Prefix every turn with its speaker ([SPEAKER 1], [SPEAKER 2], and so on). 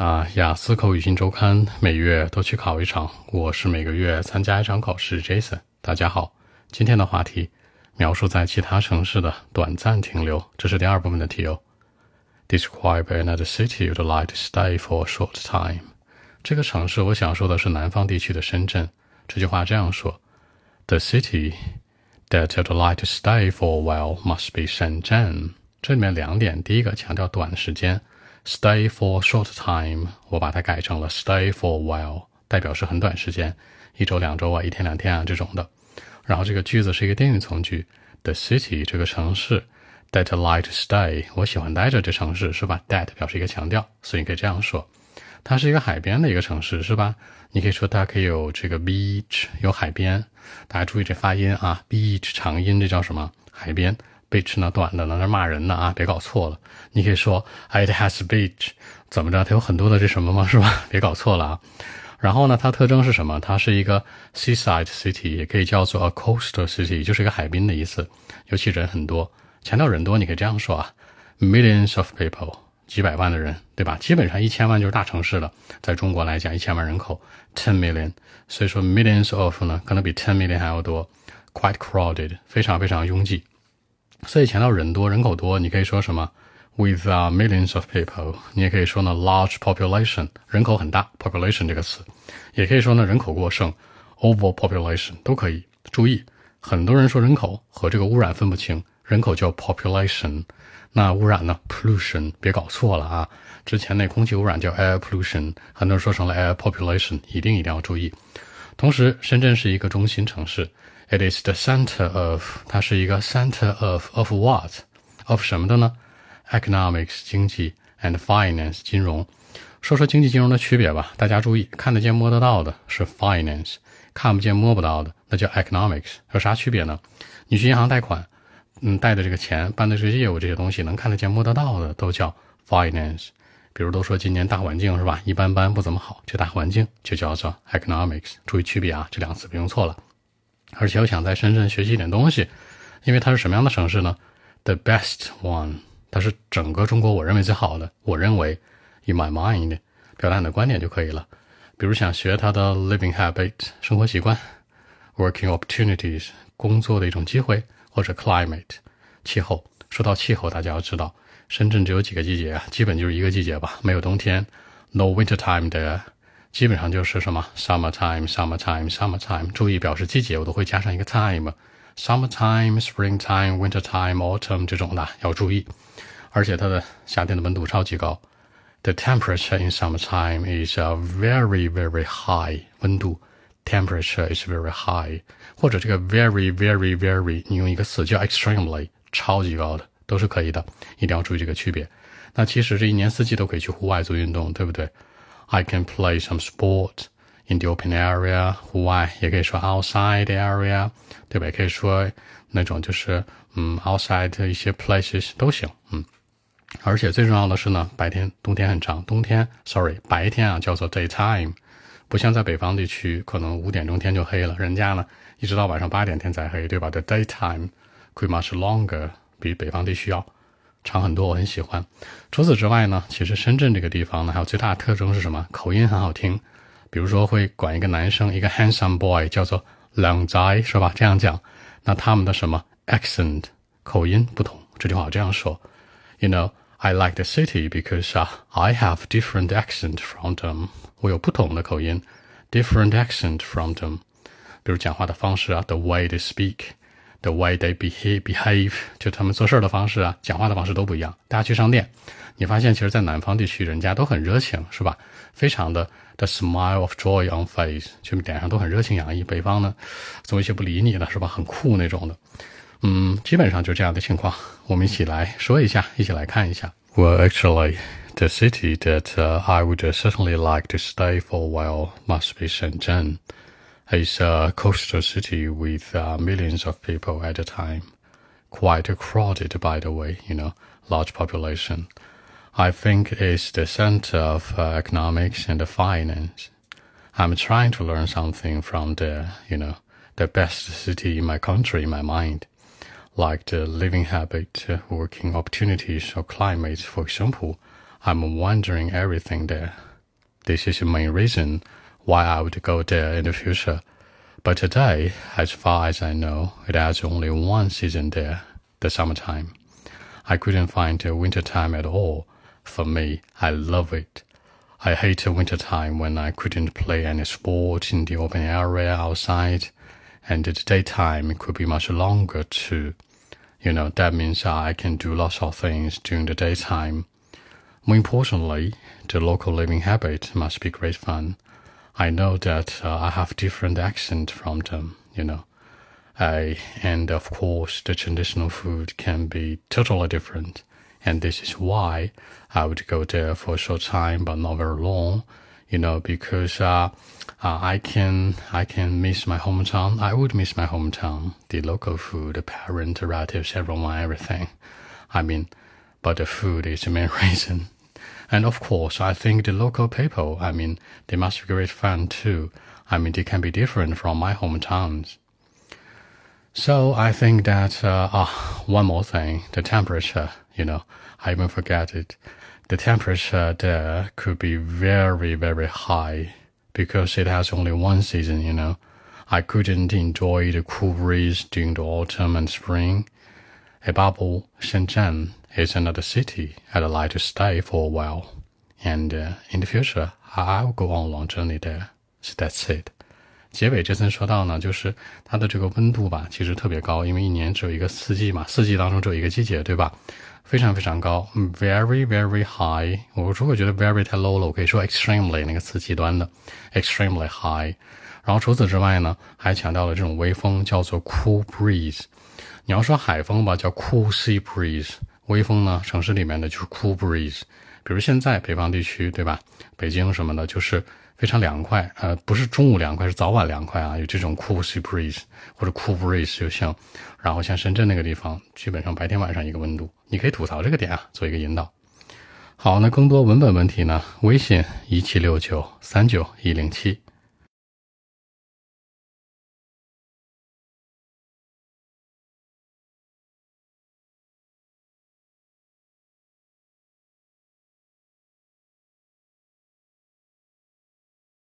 [SPEAKER 1] 啊，雅思口语新周刊每月都去考一场，我是每个月参加一场考试。Jason，大家好，今天的话题描述在其他城市的短暂停留，这是第二部分的题哦。Describe another city you'd like to stay for a short time。这个城市我想说的是南方地区的深圳。这句话这样说：The city that you'd like to stay for a while must be Shenzhen。这里面两点，第一个强调短时间。Stay for short time，我把它改成了 stay for a while，代表是很短时间，一周、两周啊，一天、两天啊这种的。然后这个句子是一个定语从句，the city 这个城市，that like to stay，我喜欢待着这城市，是吧？that 表示一个强调，所以你可以这样说，它是一个海边的一个城市，是吧？你可以说它可以有这个 beach，有海边。大家注意这发音啊，beach 长音，这叫什么？海边。Beach 呢，短的呢，那骂人呢啊，别搞错了。你可以说 it has beach，怎么着？它有很多的这什么吗？是吧？别搞错了啊。然后呢，它特征是什么？它是一个 seaside city，也可以叫做 a coastal city，就是一个海滨的意思。尤其人很多，强调人多，你可以这样说啊，millions of people，几百万的人，对吧？基本上一千万就是大城市了。在中国来讲，一千万人口，ten million，所以说 millions of 呢，可能比 ten million 还要多，quite crowded，非常非常拥挤。所以强调人多人口多，你可以说什么？With a millions of people，你也可以说呢，large population，人口很大，population 这个词，也可以说呢，人口过剩，over population 都可以。注意，很多人说人口和这个污染分不清，人口叫 population，那污染呢，pollution，别搞错了啊。之前那空气污染叫 air pollution，很多人说成了 air population，一定一定要注意。同时，深圳是一个中心城市。It is the center of，它是一个 center of of what？of 什么的呢？Economics 经济 and finance 金融。说说经济金融的区别吧。大家注意，看得见摸得到的是 finance，看不见摸不到的那叫 economics。有啥区别呢？你去银行贷款，嗯，贷的这个钱，办的这个业务，这些东西能看得见摸得到的都叫 finance。比如都说今年大环境是吧？一般般，不怎么好，这大环境就叫做 economics。注意区别啊，这两个词不用错了。而且我想在深圳学习一点东西，因为它是什么样的城市呢？The best one，它是整个中国我认为最好的。我认为，in my mind，表达你的观点就可以了。比如想学它的 living habit，生活习惯；working opportunities，工作的一种机会；或者 climate，气候。说到气候，大家要知道，深圳只有几个季节啊，基本就是一个季节吧，没有冬天，no winter time there。基本上就是什么 summertime，summertime，summertime。注意表示季节，我都会加上一个 time，summertime，springtime，wintertime，autumn 这种的要注意。而且它的夏天的温度超级高，the temperature in summertime is very very high。温度 temperature is very high，或者这个 very very very，你用一个词叫 extremely，超级高的都是可以的，一定要注意这个区别。那其实这一年四季都可以去户外做运动，对不对 ？I can play some sport in the open area，户外也可以说 outside area，对吧？也可以说那种就是嗯 outside 的一些 places 都行，嗯。而且最重要的是呢，白天冬天很长，冬天 sorry 白天啊叫做 daytime，不像在北方地区可能五点钟天就黑了，人家呢一直到晚上八点天才黑，对吧？The daytime could much longer，比北方地区要。长很多，我很喜欢。除此之外呢，其实深圳这个地方呢，还有最大的特征是什么？口音很好听。比如说会管一个男生，一个 handsome boy 叫做“靓仔”，是吧？这样讲，那他们的什么 accent 口音不同。这句话这样说：You know, I like the city because I have different accent from them。我有不同的口音，different accent from them。比如讲话的方式啊，the way they speak。The way they behave, behave，就他们做事的方式啊，讲话的方式都不一样。大家去商店，你发现其实，在南方地区，人家都很热情，是吧？非常的 the smile of joy on face，就脸上都很热情洋溢。北方呢，总有些不理你的，是吧？很酷那种的。嗯，基本上就这样的情况。我们一起来说一下，一起来看一下。Well, actually, the city that I would certainly like to stay for a while must be Shenzhen. It's a coastal city with uh, millions of people at a time. Quite crowded, by the way, you know, large population. I think it's the center of uh, economics and finance. I'm trying to learn something from the, you know, the best city in my country in my mind, like the living habit, working opportunities, or climate, for example. I'm wondering everything there. This is the main reason why I would go there in the future. But today, as far as I know, it has only one season there, the summertime. I couldn't find the wintertime at all. For me, I love it. I hate the wintertime when I couldn't play any sport in the open area outside, and the daytime could be much longer too. You know, that means I can do lots of things during the daytime. More importantly, the local living habit must be great fun. I know that uh, I have different accent from them, you know. I, and of course, the traditional food can be totally different. And this is why I would go there for a short time, but not very long, you know, because uh, uh, I can I can miss my hometown. I would miss my hometown, the local food, the parents, relatives, everyone, everything. I mean, but the food is the main reason. And of course, I think the local people, I mean, they must be great fun too. I mean, they can be different from my hometowns. So I think that uh, uh, one more thing, the temperature. You know, I even forget it. The temperature there could be very very high because it has only one season. You know, I couldn't enjoy the cool breeze during the autumn and spring. Above Shenzhen is another city I'd like to stay for a while, and uh, in the future I'll go on a long journey there. So that's it. 结尾这次说到呢，就是它的这个温度吧，其实特别高，因为一年只有一个四季嘛，四季当中只有一个季节，对吧？非常非常高，very very high。我如果觉得 very 太 low 了，我可以说 extremely 那个词极端的，extremely high。然后除此之外呢，还强调了这种微风叫做 cool breeze。你要说海风吧，叫 cool sea breeze。 微风呢，城市里面的就是 cool breeze。比如现在北方地区，对吧？北京什么的，就是。非常凉快，呃，不是中午凉快，是早晚凉快啊，有这种 cool sea breeze 或者 cool breeze 就行。然后像深圳那个地方，基本上白天晚上一个温度，你可以吐槽这个点啊，做一个引导。好，那更多文本问题呢？微信一七六九三九一零七。